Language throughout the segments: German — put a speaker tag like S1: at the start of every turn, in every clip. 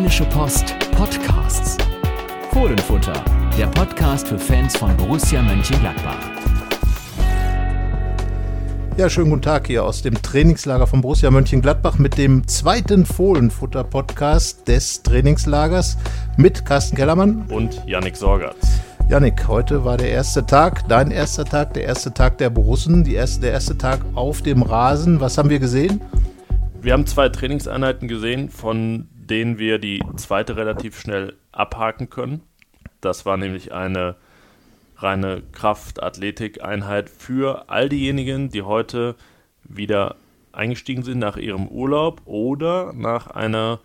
S1: Rheinische Post Podcasts. Fohlenfutter, der Podcast für Fans von Borussia Mönchengladbach.
S2: Ja, schönen guten Tag hier aus dem Trainingslager von Borussia Mönchengladbach mit dem zweiten Fohlenfutter-Podcast des Trainingslagers mit Carsten Kellermann
S3: und Yannick Sorgatz.
S2: Yannick, heute war der erste Tag, dein erster Tag, der erste Tag der Borussen, die erste, der erste Tag auf dem Rasen. Was haben wir gesehen?
S3: Wir haben zwei Trainingseinheiten gesehen, von denen wir die zweite relativ schnell abhaken können. Das war nämlich eine reine Kraft-Athletik-Einheit für all diejenigen, die heute wieder eingestiegen sind nach ihrem Urlaub oder nach einer,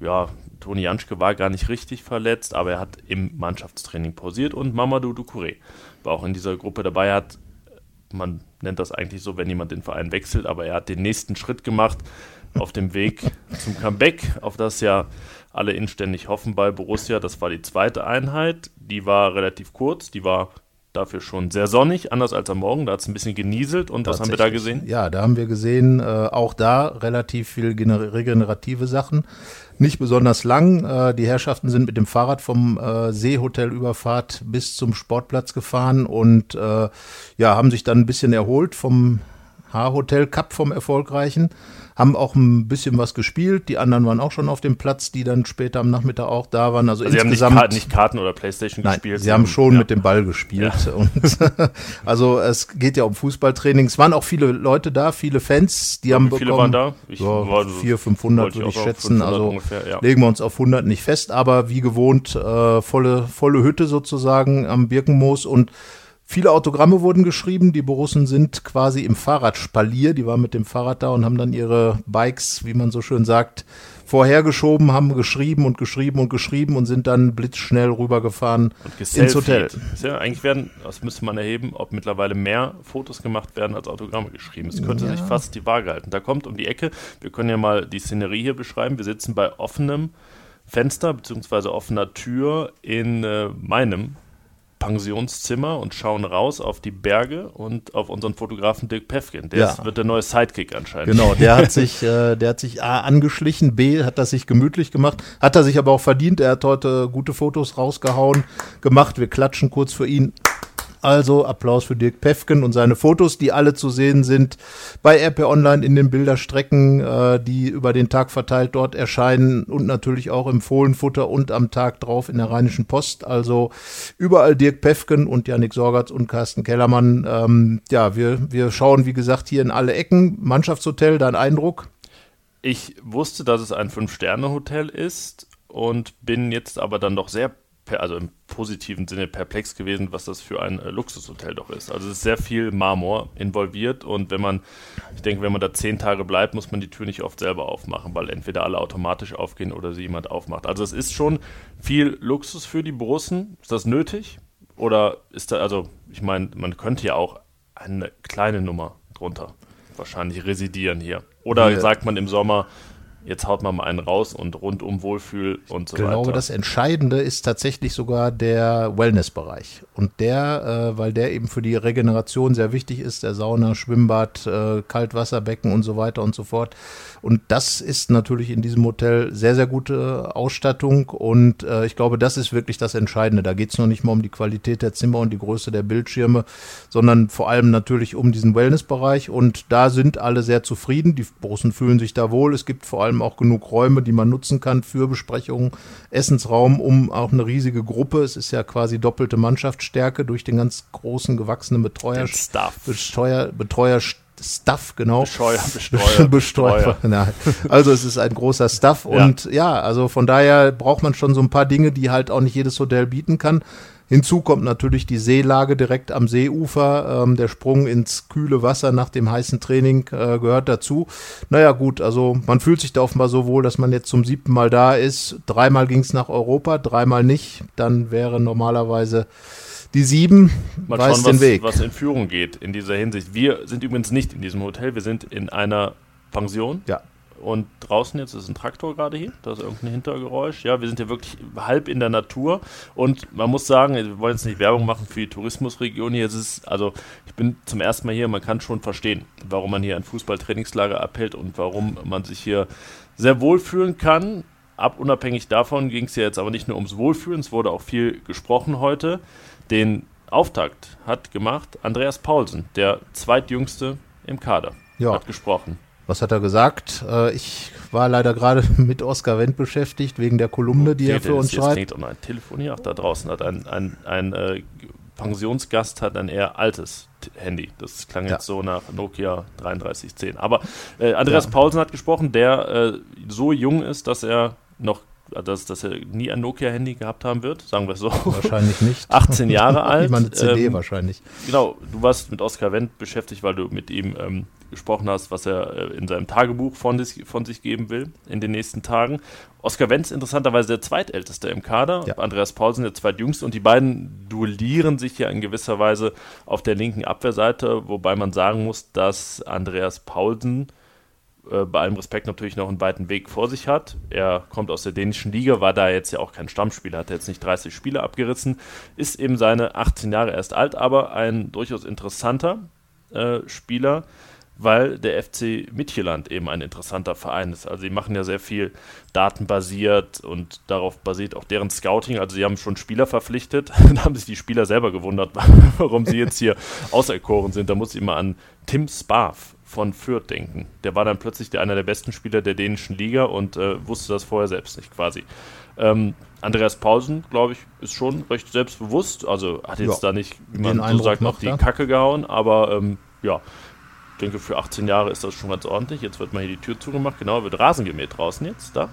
S3: ja, Toni Janschke war gar nicht richtig verletzt, aber er hat im Mannschaftstraining pausiert und Mamadou Ducouré war auch in dieser Gruppe dabei. Er hat, man nennt das eigentlich so, wenn jemand den Verein wechselt, aber er hat den nächsten Schritt gemacht auf dem Weg zum Comeback, auf das ja alle inständig hoffen bei Borussia. Das war die zweite Einheit. Die war relativ kurz, die war dafür schon sehr sonnig, anders als am Morgen. Da hat es ein bisschen genieselt. Und was haben wir da gesehen?
S2: Ja, da haben wir gesehen, äh, auch da relativ viel regenerative Sachen. Nicht besonders lang. Äh, die Herrschaften sind mit dem Fahrrad vom äh, Seehotelüberfahrt bis zum Sportplatz gefahren und äh, ja, haben sich dann ein bisschen erholt vom H-Hotel Cup vom erfolgreichen haben auch ein bisschen was gespielt. Die anderen waren auch schon auf dem Platz, die dann später am Nachmittag auch da waren. Also, also
S3: insgesamt, Sie haben nicht, Karten oder Playstation
S2: nein,
S3: gespielt?
S2: Sie haben schon ja. mit dem Ball gespielt. Ja. Also es geht ja um Fußballtraining. Es waren auch viele Leute da, viele Fans, die ja, haben
S3: wie viele waren da?
S2: Ich so, war, 400, 500 würde ich schätzen. Also ungefähr, legen wir uns auf 100 nicht fest, aber wie gewohnt äh, volle, volle Hütte sozusagen am Birkenmoos und Viele Autogramme wurden geschrieben. Die Borussen sind quasi im Fahrradspalier. Die waren mit dem Fahrrad da und haben dann ihre Bikes, wie man so schön sagt, vorhergeschoben, haben geschrieben und geschrieben und geschrieben und sind dann blitzschnell rübergefahren ins Hotel.
S3: Ja, eigentlich werden, das müsste man erheben, ob mittlerweile mehr Fotos gemacht werden als Autogramme geschrieben. Es könnte ja. sich fast die Waage halten. Da kommt um die Ecke, wir können ja mal die Szenerie hier beschreiben. Wir sitzen bei offenem Fenster bzw. offener Tür in äh, meinem Pensionszimmer und schauen raus auf die Berge und auf unseren Fotografen Dirk Pefkin. Der ja. ist, wird der neue Sidekick anscheinend.
S2: Genau, der hat sich, äh, der hat sich A angeschlichen, B hat das sich gemütlich gemacht, hat er sich aber auch verdient. Er hat heute gute Fotos rausgehauen, gemacht. Wir klatschen kurz für ihn. Also Applaus für Dirk Pefken und seine Fotos, die alle zu sehen sind bei RP Online in den Bilderstrecken, äh, die über den Tag verteilt dort erscheinen und natürlich auch im Fohlenfutter und am Tag drauf in der Rheinischen Post. Also überall Dirk Pefken und Janik Sorgatz und Carsten Kellermann. Ähm, ja, wir, wir schauen, wie gesagt, hier in alle Ecken. Mannschaftshotel, dein Eindruck?
S3: Ich wusste, dass es ein Fünf-Sterne-Hotel ist und bin jetzt aber dann doch sehr also im positiven Sinne perplex gewesen, was das für ein äh, Luxushotel doch ist. Also es ist sehr viel Marmor involviert und wenn man, ich denke, wenn man da zehn Tage bleibt, muss man die Tür nicht oft selber aufmachen, weil entweder alle automatisch aufgehen oder sie jemand aufmacht. Also es ist schon viel Luxus für die Borussen. Ist das nötig? Oder ist da, also ich meine, man könnte ja auch eine kleine Nummer drunter wahrscheinlich residieren hier. Oder ja. sagt man im Sommer, jetzt haut man mal einen raus und rundum Wohlfühl und so
S2: ich weiter. Ich glaube, das Entscheidende ist tatsächlich sogar der Wellnessbereich. Und der, äh, weil der eben für die Regeneration sehr wichtig ist, der Sauna, Schwimmbad, äh, Kaltwasserbecken und so weiter und so fort. Und das ist natürlich in diesem Hotel sehr, sehr gute Ausstattung. Und äh, ich glaube, das ist wirklich das Entscheidende. Da geht es noch nicht mal um die Qualität der Zimmer und die Größe der Bildschirme, sondern vor allem natürlich um diesen Wellnessbereich. Und da sind alle sehr zufrieden. Die Borussen fühlen sich da wohl. Es gibt vor allem auch genug Räume, die man nutzen kann für Besprechungen, Essensraum, um auch eine riesige Gruppe. Es ist ja quasi doppelte Mannschaftsstärke durch den ganz großen gewachsenen Betreuer, Betreuer, Betreuer Stuff, genau.
S3: Bescheuer, Besteuer.
S2: Besteuer. Ja. Also es ist ein großer Stuff und ja, also von daher braucht man schon so ein paar Dinge, die halt auch nicht jedes Hotel bieten kann. Hinzu kommt natürlich die Seelage direkt am Seeufer. Ähm, der Sprung ins kühle Wasser nach dem heißen Training äh, gehört dazu. Naja, gut, also man fühlt sich da offenbar so wohl, dass man jetzt zum siebten Mal da ist. Dreimal ging es nach Europa, dreimal nicht. Dann wäre normalerweise die sieben
S3: Mal weiß schauen, den was, Weg. was in Führung geht in dieser Hinsicht. Wir sind übrigens nicht in diesem Hotel, wir sind in einer Pension.
S2: Ja.
S3: Und draußen jetzt ist ein Traktor gerade hier, da ist irgendein Hintergeräusch. Ja, wir sind ja wirklich halb in der Natur. Und man muss sagen, wir wollen jetzt nicht Werbung machen für die Tourismusregion hier. Es ist, also ich bin zum ersten Mal hier, man kann schon verstehen, warum man hier ein Fußballtrainingslager abhält und warum man sich hier sehr wohlfühlen kann ab unabhängig davon ging es ja jetzt aber nicht nur ums Wohlfühlen, es wurde auch viel gesprochen heute. Den Auftakt hat gemacht Andreas Paulsen, der zweitjüngste im Kader,
S2: Ja.
S3: hat gesprochen.
S2: Was hat er gesagt? Äh, ich war leider gerade mit Oskar Wendt beschäftigt, wegen der Kolumne, die er für uns
S3: jetzt, jetzt
S2: schreibt.
S3: klingt auch noch ein Telefon hier. Ach, da draußen hat ein, ein, ein äh, Pensionsgast hat ein eher altes Handy. Das klang
S2: Ja.
S3: jetzt so nach Nokia 3310. Aber äh, Andreas
S2: Ja.
S3: Paulsen hat gesprochen, der äh, so jung ist, dass er noch, dass, dass er nie ein Nokia-Handy gehabt haben wird, sagen wir es so.
S2: Wahrscheinlich nicht.
S3: 18 Jahre alt.
S2: Mal eine CD
S3: ähm,
S2: wahrscheinlich.
S3: Genau, du warst mit Oskar Wendt beschäftigt, weil du mit ihm ähm, gesprochen hast, was er äh, in seinem Tagebuch von, sich- von sich geben will in den nächsten Tagen. Oskar Wendt ist interessanterweise der zweitälteste im Kader,
S2: Ja.
S3: Andreas Paulsen der zweitjüngste und die beiden duellieren sich ja in gewisser Weise auf der linken Abwehrseite, wobei man sagen muss, dass Andreas Paulsen äh, bei allem Respekt natürlich noch einen weiten Weg vor sich hat. Er kommt aus der dänischen Liga, war da jetzt ja auch kein Stammspieler, hat jetzt nicht 30 Spiele abgerissen, ist eben seine 18 Jahre erst alt, aber ein durchaus interessanter äh, Spieler, weil der FC Midtjylland eben ein interessanter Verein ist. Also sie machen ja sehr viel datenbasiert und darauf basiert auch deren Scouting. Also sie haben schon Spieler verpflichtet, da haben sich die Spieler selber gewundert, warum sie jetzt hier auserkoren sind. Da muss ich mal an Tim Sparf von Fürth denken. Der war dann plötzlich der, einer der besten Spieler der dänischen Liga und äh, wusste das vorher selbst nicht quasi. Ähm, Andreas Paulsen, glaube ich, ist schon recht selbstbewusst. Also hat jetzt
S2: Ja,
S3: da nicht, wie man so sagt, noch die. Kacke gehauen, aber ähm, ja, denke, für 18 Jahre ist das schon ganz ordentlich. Jetzt wird mal hier die Tür zugemacht. Genau, wird Rasen gemäht draußen jetzt, da.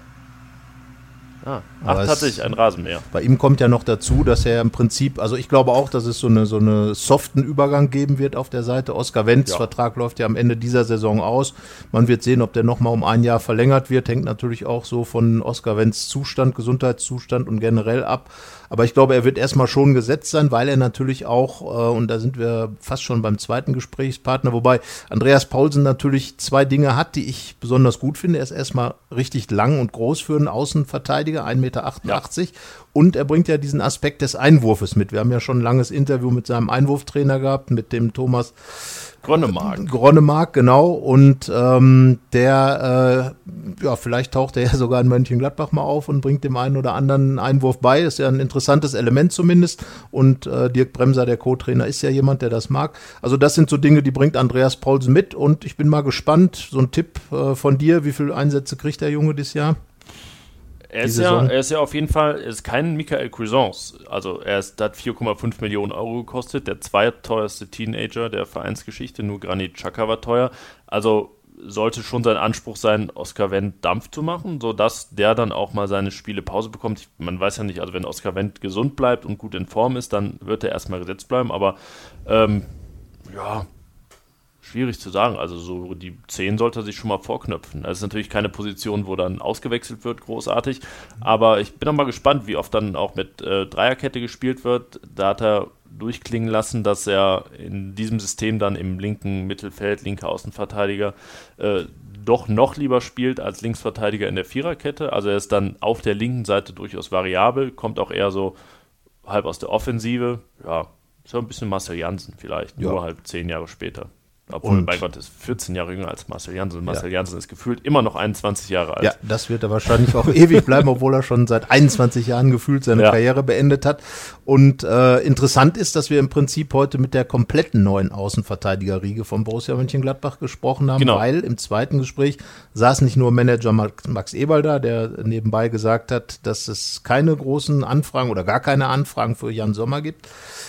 S3: Ah, ach,
S2: Aber es-
S3: tatsächlich, ein Rasenmäher.
S2: Bei ihm kommt ja noch dazu, dass er im Prinzip, also ich glaube auch, dass es so eine so eine soften Übergang geben wird auf der Seite. Oskar Wendts
S3: Ja.
S2: Vertrag läuft ja am Ende dieser Saison aus. Man wird sehen, ob der nochmal um ein Jahr verlängert wird. Hängt natürlich auch so von Oskar Wendts Zustand, Gesundheitszustand und generell ab. Aber ich glaube, er wird erstmal schon gesetzt sein, weil er natürlich auch, äh, und da sind wir fast schon beim zweiten Gesprächspartner, wobei Andreas Paulsen natürlich zwei Dinge hat, die ich besonders gut finde. Er ist erstmal richtig lang und groß für einen Außenverteidiger, 1,88 Meter. Und er bringt ja diesen Aspekt des Einwurfes mit. Wir haben ja schon ein langes Interview mit seinem Einwurftrainer gehabt, mit dem Thomas
S3: Grönemark.
S2: Gronemark, genau. Und ähm, der, äh, ja, vielleicht taucht er ja sogar in Mönchengladbach mal auf und bringt dem einen oder anderen Einwurf bei. Ist ja ein interessantes Element zumindest. Und äh, Dirk Bremser, der Co-Trainer, ist ja jemand, der das mag. Also das sind so Dinge, die bringt Andreas Paulsen mit. Und ich bin mal gespannt, so ein Tipp äh, von dir, wie viele Einsätze kriegt der Junge dieses Jahr?
S3: Er ist, ja, er ist ja auf jeden Fall er ist kein Michael Cuisance. Also er ist, hat 4,5 Millionen Euro gekostet, der zweiteuerste Teenager der Vereinsgeschichte. Nur Granit Xhaka war teuer. Also sollte schon sein Anspruch sein, Oscar Wendt Dampf zu machen, sodass der dann auch mal seine Spiele Pause bekommt. Man weiß ja nicht, also wenn Oscar Wendt gesund bleibt und gut in Form ist, dann wird er erstmal gesetzt bleiben. Aber ähm, ja, schwierig zu sagen. Also so die 10 sollte er sich schon mal vorknöpfen. Das ist natürlich keine Position, wo dann ausgewechselt wird, großartig. Aber ich bin auch mal gespannt, wie oft dann auch mit äh, Dreierkette gespielt wird. Da hat er durchklingen lassen, dass er in diesem System dann im linken Mittelfeld, linker Außenverteidiger, äh, doch noch lieber spielt als Linksverteidiger in der Viererkette. Also er ist dann auf der linken Seite durchaus variabel, kommt auch eher so halb aus der Offensive. Ja, so ein bisschen Marcel Janssen vielleicht,
S2: Ja.
S3: nur halt zehn Jahre später. Obwohl,
S2: Und-
S3: bei Gott, ist 14 Jahre jünger als Marcel Janssen. Marcel Janssen ist gefühlt immer noch 21 Jahre alt.
S2: Ja, das wird er wahrscheinlich auch ewig bleiben, obwohl er schon seit 21 Jahren gefühlt seine
S3: Ja.
S2: Karriere beendet hat. Und äh, interessant ist, dass wir im Prinzip heute mit der kompletten neuen Außenverteidigerriege von Borussia Mönchengladbach gesprochen haben,
S3: Genau.
S2: weil im zweiten Gespräch saß nicht nur Manager Max, Eberl da, der nebenbei gesagt hat, dass es keine großen Anfragen oder gar keine Anfragen für Jan Sommer gibt,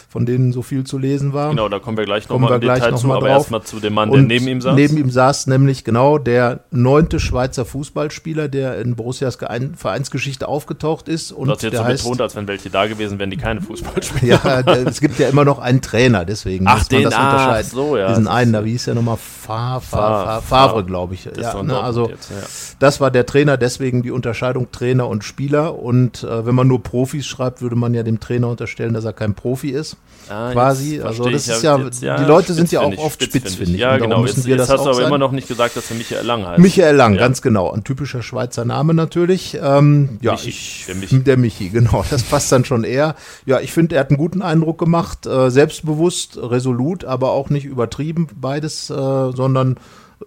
S2: von denen so viel zu lesen war.
S3: Genau, da kommen wir gleich nochmal im Detail
S2: noch
S3: zu, aber
S2: drauf.
S3: erstmal zu dem Mann, der neben ihm saß.
S2: Neben ihm saß nämlich genau der neunte Schweizer Fußballspieler, der in Borussias Vereinsgeschichte aufgetaucht ist. Und
S3: du hast jetzt
S2: der
S3: so
S2: heißt,
S3: betont, als wenn welche da gewesen wären, die keine Fußball spielen.
S2: ja, der, es gibt ja immer noch einen Trainer, deswegen
S3: Ach,
S2: muss man
S3: den-
S2: das
S3: ach,
S2: unterscheiden.
S3: so, ja,
S2: Diesen
S3: das
S2: einen, da wie hieß der nochmal? Fa, Fa,
S3: Fa-
S2: Fa,
S3: Fa-
S2: Favre, glaube ich.
S3: Das
S2: Ja, ne, also
S3: jetzt, ja.
S2: das war der Trainer, deswegen die Unterscheidung Trainer und Spieler. Und äh, wenn man nur Profis schreibt, würde man ja dem Trainer unterstellen, dass er kein Profi ist.
S3: Ah,
S2: quasi. Also das ist ja,
S3: jetzt,
S2: die Leute sind ja auch oft spitzfindig.
S3: Ja,
S2: Und darum
S3: genau.
S2: Müssen
S3: Jetzt,
S2: wir
S3: jetzt
S2: das
S3: hast du aber
S2: sein.
S3: immer noch nicht gesagt, dass er Michael Lang heißt.
S2: Michael Lang,
S3: Ja.
S2: ganz genau. Ein typischer Schweizer Name natürlich. Ähm, ja,
S3: Michi,
S2: ich,
S3: der Michi.
S2: der Michi, genau. Das passt dann schon eher. Ja, ich finde, er hat einen guten Eindruck gemacht. Äh, selbstbewusst, resolut, aber auch nicht übertrieben beides, äh, sondern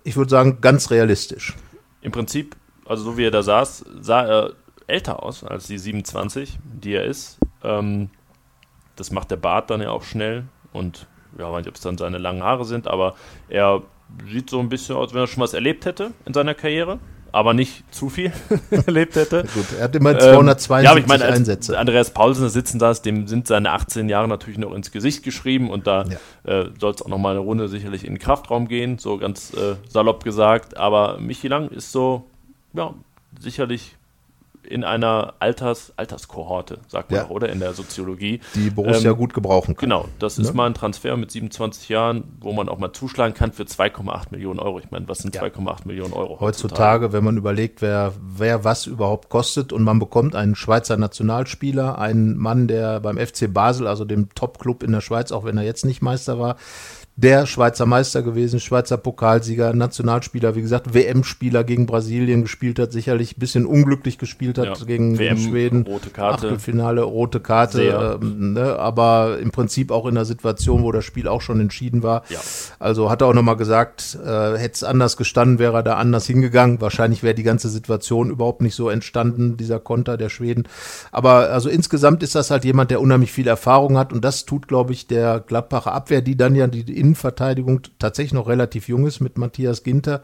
S2: ich würde sagen, ganz realistisch.
S3: Im Prinzip, also so wie er da saß, sah er älter aus als die 27, die er ist. Ähm, das macht der Bart dann ja auch schnell und ja, weiß nicht, ob es dann seine langen Haare sind, aber er sieht so ein bisschen aus, wenn er schon was erlebt hätte in seiner Karriere aber nicht zu viel erlebt hätte.
S2: Gut, er hat immer 272 ähm, ja, aber
S3: ich meine, Einsätze. Andreas Paulsen sitzen da, dem sind seine 18 Jahre natürlich noch ins Gesicht geschrieben und da ja. äh, soll es auch nochmal eine Runde sicherlich in den Kraftraum gehen, so ganz äh, salopp gesagt. Aber Michi Lang ist so, ja, sicherlich in einer Alters, Alterskohorte, sagt man ja. auch, oder? In der Soziologie.
S2: Die Borussia ähm, gut gebrauchen
S3: kann. Genau, das ne? ist mal ein Transfer mit 27 Jahren, wo man auch mal zuschlagen kann für 2,8 Millionen Euro. Ich meine, was sind ja. 2,8 Millionen Euro?
S2: Heutzutage, heutzutage, wenn man überlegt, wer, wer was überhaupt kostet und man bekommt einen Schweizer Nationalspieler, einen Mann, der beim FC Basel, also dem Top-Club in der Schweiz, auch wenn er jetzt nicht Meister war, der Schweizer Meister gewesen, Schweizer Pokalsieger, Nationalspieler, wie gesagt, WM-Spieler gegen Brasilien gespielt hat, sicherlich ein bisschen unglücklich gespielt hat ja. gegen WM, Schweden.
S3: Rote Karte.
S2: Achtelfinale, rote Karte, ähm, ne, aber im Prinzip auch in einer Situation, wo das Spiel auch schon entschieden war. Ja. Also hat er auch nochmal gesagt, äh, hätte es anders gestanden, wäre er da anders hingegangen. Wahrscheinlich wäre die ganze Situation überhaupt nicht so entstanden, dieser Konter der Schweden. Aber also insgesamt ist das halt jemand, der unheimlich viel Erfahrung hat und das tut, glaube ich, der Gladbacher Abwehr, die dann ja die Innenverteidigung tatsächlich noch relativ jung ist mit Matthias Ginter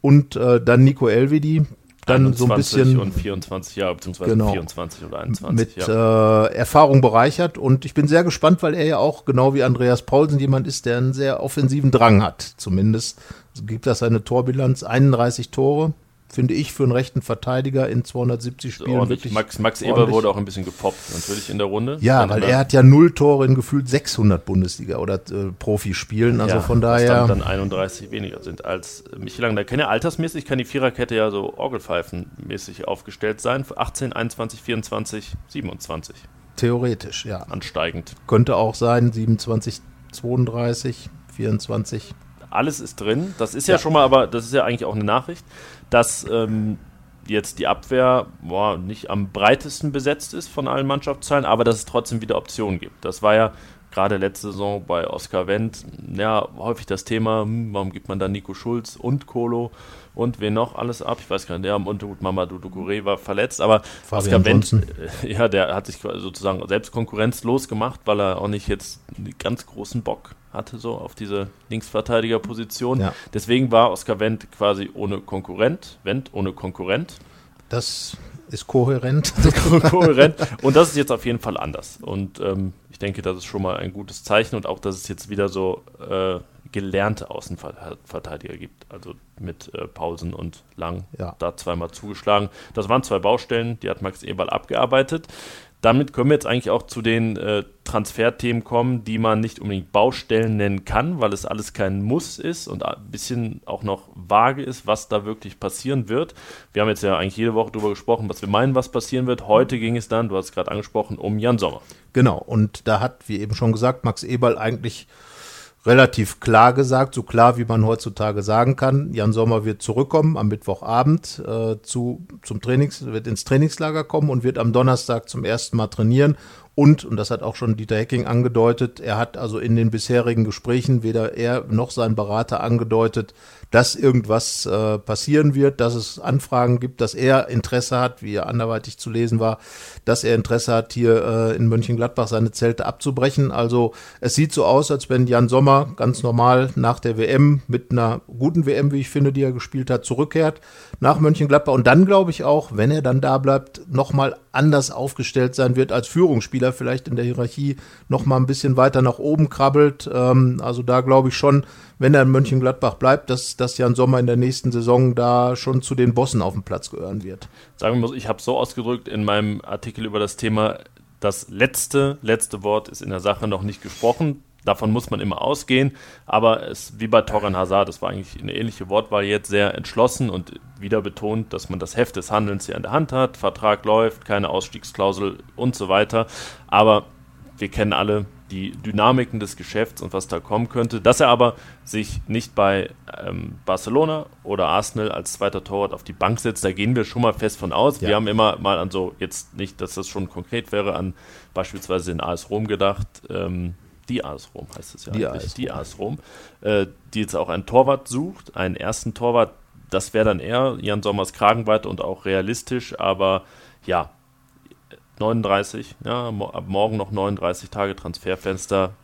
S2: und äh, dann Nico Elvedi, dann so ein bisschen
S3: und 24 Jahre beziehungsweise
S2: genau,
S3: 24 oder 21
S2: mit ja. äh, Erfahrung bereichert und ich bin sehr gespannt, weil er ja auch genau wie Andreas Paulsen jemand ist, der einen sehr offensiven Drang hat. Zumindest gibt das seine Torbilanz 31 Tore, finde ich, für einen rechten Verteidiger in 270 Spielen
S3: ordentlich. wirklich. Max, Max Eber wurde auch ein bisschen gepoppt, natürlich in der Runde.
S2: Ja, weil er hat ja null Tore in gefühlt 600 Bundesliga- oder äh, Profispielen, also ja, von daher.
S3: Dann, dann 31 weniger sind als Michelang. Da kann ja altersmäßig, kann die Viererkette ja so Orgelpfeifenmäßig aufgestellt sein. 18, 21, 24, 27.
S2: Theoretisch, ja.
S3: Ansteigend.
S2: Könnte auch sein, 27, 32, 24
S3: alles ist drin. Das ist ja, ja, schon mal, aber das ist ja eigentlich auch eine Nachricht dass ähm, jetzt die Abwehr boah, nicht am breitesten besetzt ist von allen Mannschaftsteilen, aber dass es trotzdem wieder Optionen gibt. Das war ja gerade letzte Saison bei Oskar Wendt ja häufig das Thema, hm, warum gibt man da Nico Schulz und Kolo und wen noch alles ab? Ich weiß gar nicht, der und gut, Mamadou Ducouré war verletzt, aber
S2: Fabian Oskar Wendt,
S3: äh, ja, der hat sich sozusagen selbst konkurrenzlos gemacht, weil er auch nicht jetzt einen ganz großen Bock hatte, so auf diese Linksverteidigerposition. Ja. Deswegen war Oskar Wendt quasi ohne Konkurrent, Wendt ohne Konkurrent.
S2: Das ist kohärent.
S3: kohärent. Und das ist jetzt auf jeden Fall anders. Und ähm, ich denke, das ist schon mal ein gutes Zeichen und auch, dass es jetzt wieder so äh, gelernte Außenverteidiger gibt. Also mit äh, Pausen und Lang ja. da zweimal zugeschlagen. Das waren zwei Baustellen, die hat Max Eberl abgearbeitet damit können wir jetzt eigentlich auch zu den äh, Transferthemen kommen, die man nicht unbedingt Baustellen nennen kann, weil es alles kein Muss ist und ein bisschen auch noch vage ist, was da wirklich passieren wird. Wir haben jetzt ja eigentlich jede Woche darüber gesprochen, was wir meinen, was passieren wird. Heute ging es dann, du hast es gerade angesprochen, um Jan Sommer.
S2: Genau, und da hat, wie eben schon gesagt, Max Eberl eigentlich relativ klar gesagt, so klar wie man heutzutage sagen kann. Jan Sommer wird zurückkommen am Mittwochabend äh, zu, zum Trainings, wird ins Trainingslager kommen und wird am Donnerstag zum ersten Mal trainieren und, und das hat auch schon Dieter Hecking angedeutet, er hat also in den bisherigen Gesprächen weder er noch sein Berater angedeutet, dass irgendwas äh, passieren wird, dass es Anfragen gibt, dass er Interesse hat, wie er anderweitig zu lesen war, dass er Interesse hat, hier äh, in Mönchengladbach seine Zelte abzubrechen. Also es sieht so aus, als wenn Jan Sommer ganz normal nach der WM mit einer guten WM, wie ich finde, die er gespielt hat, zurückkehrt nach Mönchengladbach und dann glaube ich auch, wenn er dann da bleibt, nochmal anders aufgestellt sein wird als Führungsspieler, vielleicht in der Hierarchie nochmal ein bisschen weiter nach oben krabbelt. Ähm, also da glaube ich schon, wenn er in Mönchengladbach bleibt, dass, dass Jan Sommer in der nächsten Saison da schon zu den Bossen auf dem Platz gehören wird.
S3: Sagen wir mal, ich habe so ausgedrückt in meinem Artikel über das Thema, das letzte, letzte Wort ist in der Sache noch nicht gesprochen. Davon muss man immer ausgehen. Aber es, wie bei Torren Hazard, das war eigentlich eine ähnliche Wortwahl jetzt sehr entschlossen und wieder betont, dass man das Heft des Handelns hier an der Hand hat. Vertrag läuft, keine Ausstiegsklausel und so weiter. Aber wir kennen alle die Dynamiken des Geschäfts und was da kommen könnte. Dass er aber sich nicht bei ähm, Barcelona oder Arsenal als zweiter Torwart auf die Bank setzt, da gehen wir schon mal fest von aus. Ja. Wir haben immer mal an so, jetzt nicht, dass das schon konkret wäre, an beispielsweise den AS Rom gedacht. Ähm, die AS Rom heißt es ja
S2: die
S3: eigentlich, AS die AS Rom, äh, die jetzt auch einen Torwart sucht, einen ersten Torwart. Das wäre dann eher Jan Sommers Kragenweite und auch realistisch, aber ja, 39, ja, ab morgen noch 39 Tage Transferfenster.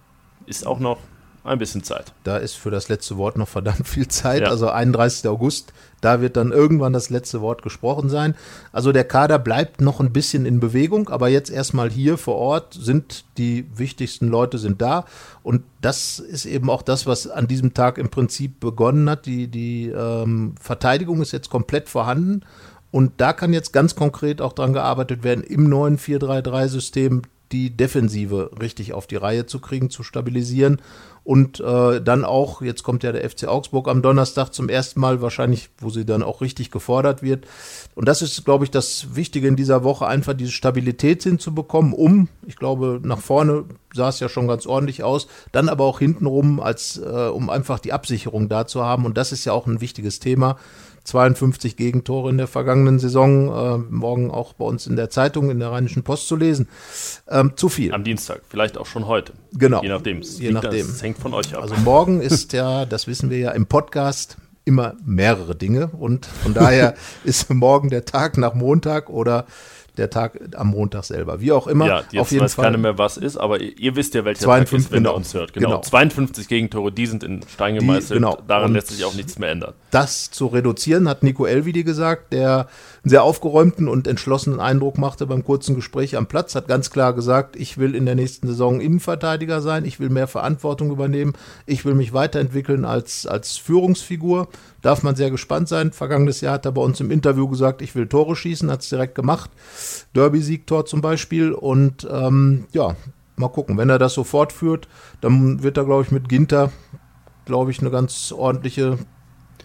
S3: Ist auch noch ein bisschen Zeit.
S2: Da ist für das letzte Wort noch verdammt viel Zeit. Ja. Also 31. August, da wird dann irgendwann das letzte Wort gesprochen sein. Also der Kader bleibt noch ein bisschen in Bewegung, aber jetzt erstmal hier vor Ort sind die wichtigsten Leute sind da. Und das ist eben auch das, was an diesem Tag im Prinzip begonnen hat. Die, die ähm, Verteidigung ist jetzt komplett vorhanden. Und da kann jetzt ganz konkret auch dran gearbeitet werden, im neuen 4-3-3-System die Defensive richtig auf die Reihe zu kriegen, zu stabilisieren und äh, dann auch, jetzt kommt ja der FC Augsburg am Donnerstag zum ersten Mal wahrscheinlich, wo sie dann auch richtig gefordert wird. Und das ist, glaube ich, das Wichtige in dieser Woche, einfach diese Stabilität hinzubekommen, um, ich glaube, nach vorne sah es ja schon ganz ordentlich aus, dann aber auch hintenrum, als äh, um einfach die Absicherung da zu haben. Und das ist ja auch ein wichtiges Thema 52 Gegentore in der vergangenen Saison, äh, morgen auch bei uns in der Zeitung, in der Rheinischen Post zu lesen. Ähm, zu viel.
S3: Am Dienstag, vielleicht auch schon heute.
S2: Genau.
S3: Je nachdem.
S2: Je nachdem.
S3: Das hängt von euch ab.
S2: Also morgen ist ja, das wissen wir ja im Podcast, immer mehrere Dinge und von daher ist morgen der Tag nach Montag oder der Tag am Montag selber. Wie auch immer. Ja,
S3: jetzt auf jeden weiß Fall. keiner mehr, was ist, aber ihr, ihr wisst ja, welcher 52, Tag ist, wenn genau, ihr uns hört. Genau. genau. 52 Gegentore, die sind in Stein gemeißelt. Die, genau. Daran Und lässt sich auch nichts mehr ändern.
S2: Das zu reduzieren, hat Nico Elvidi gesagt, der einen sehr aufgeräumten und entschlossenen Eindruck machte beim kurzen Gespräch am Platz, hat ganz klar gesagt, ich will in der nächsten Saison Innenverteidiger sein, ich will mehr Verantwortung übernehmen, ich will mich weiterentwickeln als, als Führungsfigur. Darf man sehr gespannt sein. Vergangenes Jahr hat er bei uns im Interview gesagt, ich will Tore schießen, hat es direkt gemacht. Derby-Siegtor zum Beispiel. Und ähm, ja, mal gucken. Wenn er das so fortführt, dann wird er, glaube ich, mit Ginter, glaube ich, eine ganz ordentliche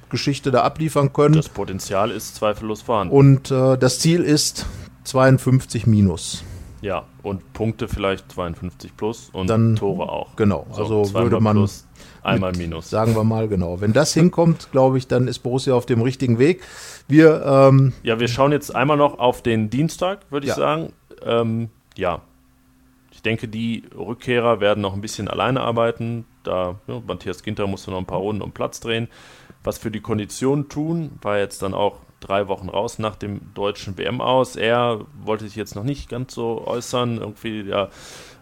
S2: Geschichte da abliefern können.
S3: Das Potenzial ist zweifellos vorhanden.
S2: Und äh, das Ziel ist 52 minus.
S3: Ja, und Punkte vielleicht 52 plus und dann, Tore auch.
S2: Genau, so, also würde man plus,
S3: einmal minus.
S2: Sagen wir mal, genau. Wenn das hinkommt, glaube ich, dann ist Borussia auf dem richtigen Weg. Wir, ähm,
S3: ja, wir schauen jetzt einmal noch auf den Dienstag, würde ich ja. sagen. Ähm, ja, ich denke, die Rückkehrer werden noch ein bisschen alleine arbeiten. Da ja, Matthias Ginter musste noch ein paar Runden um Platz drehen. Was für die Kondition tun, war jetzt dann auch drei Wochen raus nach dem deutschen WM aus. Er wollte sich jetzt noch nicht ganz so äußern, irgendwie ja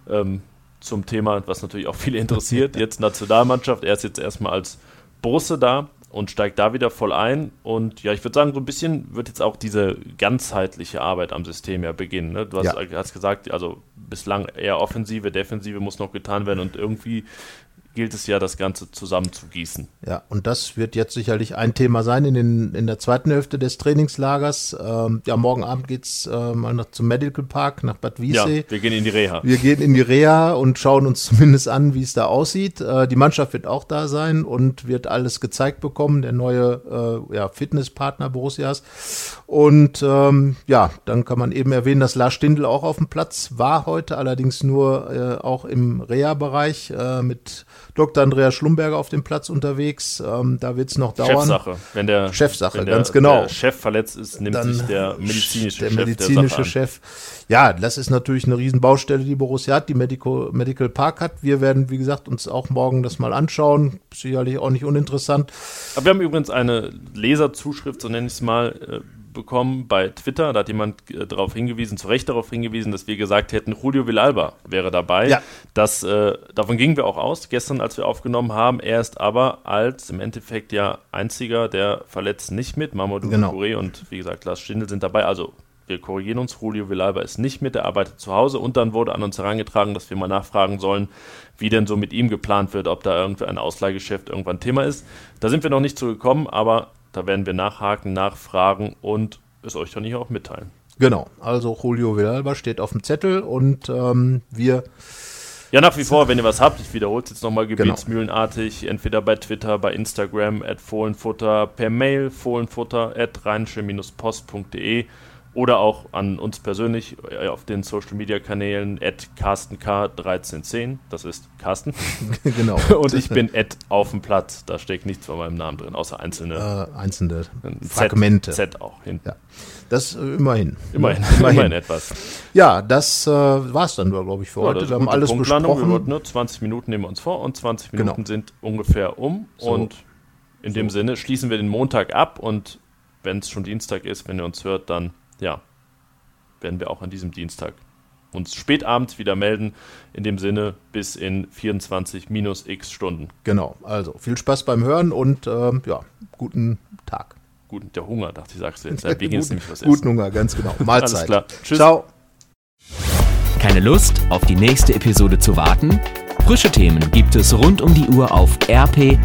S3: ähm, zum Thema, was natürlich auch viele interessiert. Jetzt Nationalmannschaft, er ist jetzt erstmal als Borusse da und steigt da wieder voll ein. Und ja, ich würde sagen, so ein bisschen wird jetzt auch diese ganzheitliche Arbeit am System ja beginnen. Ne? Du hast, ja. hast gesagt, also bislang eher Offensive, Defensive muss noch getan werden und irgendwie gilt es ja, das Ganze zusammenzugießen.
S2: Ja, und das wird jetzt sicherlich ein Thema sein in, den, in der zweiten Hälfte des Trainingslagers. Ähm, ja, morgen Abend geht's äh, mal nach, zum Medical Park nach Bad Wiessee. Ja,
S3: wir gehen in die Reha.
S2: Wir gehen in die Reha und schauen uns zumindest an, wie es da aussieht. Äh, die Mannschaft wird auch da sein und wird alles gezeigt bekommen, der neue äh, ja, Fitnesspartner Borussias. Und ähm, ja, dann kann man eben erwähnen, dass Lars Stindl auch auf dem Platz war heute, allerdings nur äh, auch im Reha-Bereich äh, mit Dr. Andreas Schlumberger auf dem Platz unterwegs. Ähm, da wird es noch dauern.
S3: Chefsache. Wenn der,
S2: Chefsache,
S3: wenn der,
S2: ganz genau.
S3: Der Chef verletzt ist, nimmt Dann sich der medizinische
S2: der
S3: Chef
S2: medizinische der Chef. Ja, das ist natürlich eine Riesenbaustelle, die Borussia hat, die Medical, Medical Park hat. Wir werden, wie gesagt, uns auch morgen das mal anschauen. Sicherlich auch nicht uninteressant.
S3: Aber wir haben übrigens eine Leserzuschrift, so nenne ich es mal, äh, bekommen bei Twitter. Da hat jemand äh, darauf hingewiesen, zu Recht darauf hingewiesen, dass wir gesagt hätten, Julio Villalba wäre dabei. Ja. Das, äh, davon gingen wir auch aus, gestern, als wir aufgenommen haben. Er ist aber als im Endeffekt ja einziger der Verletzten nicht mit. Mamadou genau. Touré und wie gesagt Lars Stindl sind dabei. Also wir korrigieren uns, Julio Villalba ist nicht mit, er arbeitet zu Hause und dann wurde an uns herangetragen, dass wir mal nachfragen sollen, wie denn so mit ihm geplant wird, ob da irgendwie ein Ausleihgeschäft irgendwann Thema ist. Da sind wir noch nicht zugekommen, aber da werden wir nachhaken, nachfragen und es euch dann hier auch mitteilen.
S2: Genau, also Julio Villalba steht auf dem Zettel und ähm, wir.
S3: Ja, nach wie vor, wenn ihr was habt, ich wiederhole es jetzt nochmal gebetsmühlenartig, genau. entweder bei Twitter, bei Instagram, at Fohlenfutter, per Mail, fohlenfutter, at rheinische-post.de oder auch an uns persönlich äh, auf den Social Media Kanälen at CarstenK1310. Das ist Carsten.
S2: genau.
S3: Und ich bin at auf dem Platz. Da steckt nichts von meinem Namen drin, außer einzelne,
S2: äh, einzelne Fragmente.
S3: Z auch hinten.
S2: Ja. Das äh, immerhin.
S3: Immerhin, immerhin. immerhin etwas.
S2: Ja, das äh, war es dann, glaube ich, für ja, heute.
S3: Wir haben alles besprochen. Wir nur 20 Minuten nehmen wir uns vor und 20 genau. Minuten genau. sind ungefähr um. So. Und in so. dem Sinne schließen wir den Montag ab und wenn es schon Dienstag ist, wenn ihr uns hört, dann ja, werden wir auch an diesem Dienstag uns spätabends wieder melden. In dem Sinne bis in 24 minus x Stunden.
S2: Genau, also viel Spaß beim Hören und ähm, ja, guten Tag.
S3: Guten, der Hunger, dachte ich, sagst du jetzt. Da
S2: guten, nämlich was guten Hunger, ganz genau.
S3: Mahlzeit. Alles klar.
S2: Tschüss. Ciao.
S1: Keine Lust, auf die nächste Episode zu warten? Frische Themen gibt es rund um die Uhr auf rp-online.de.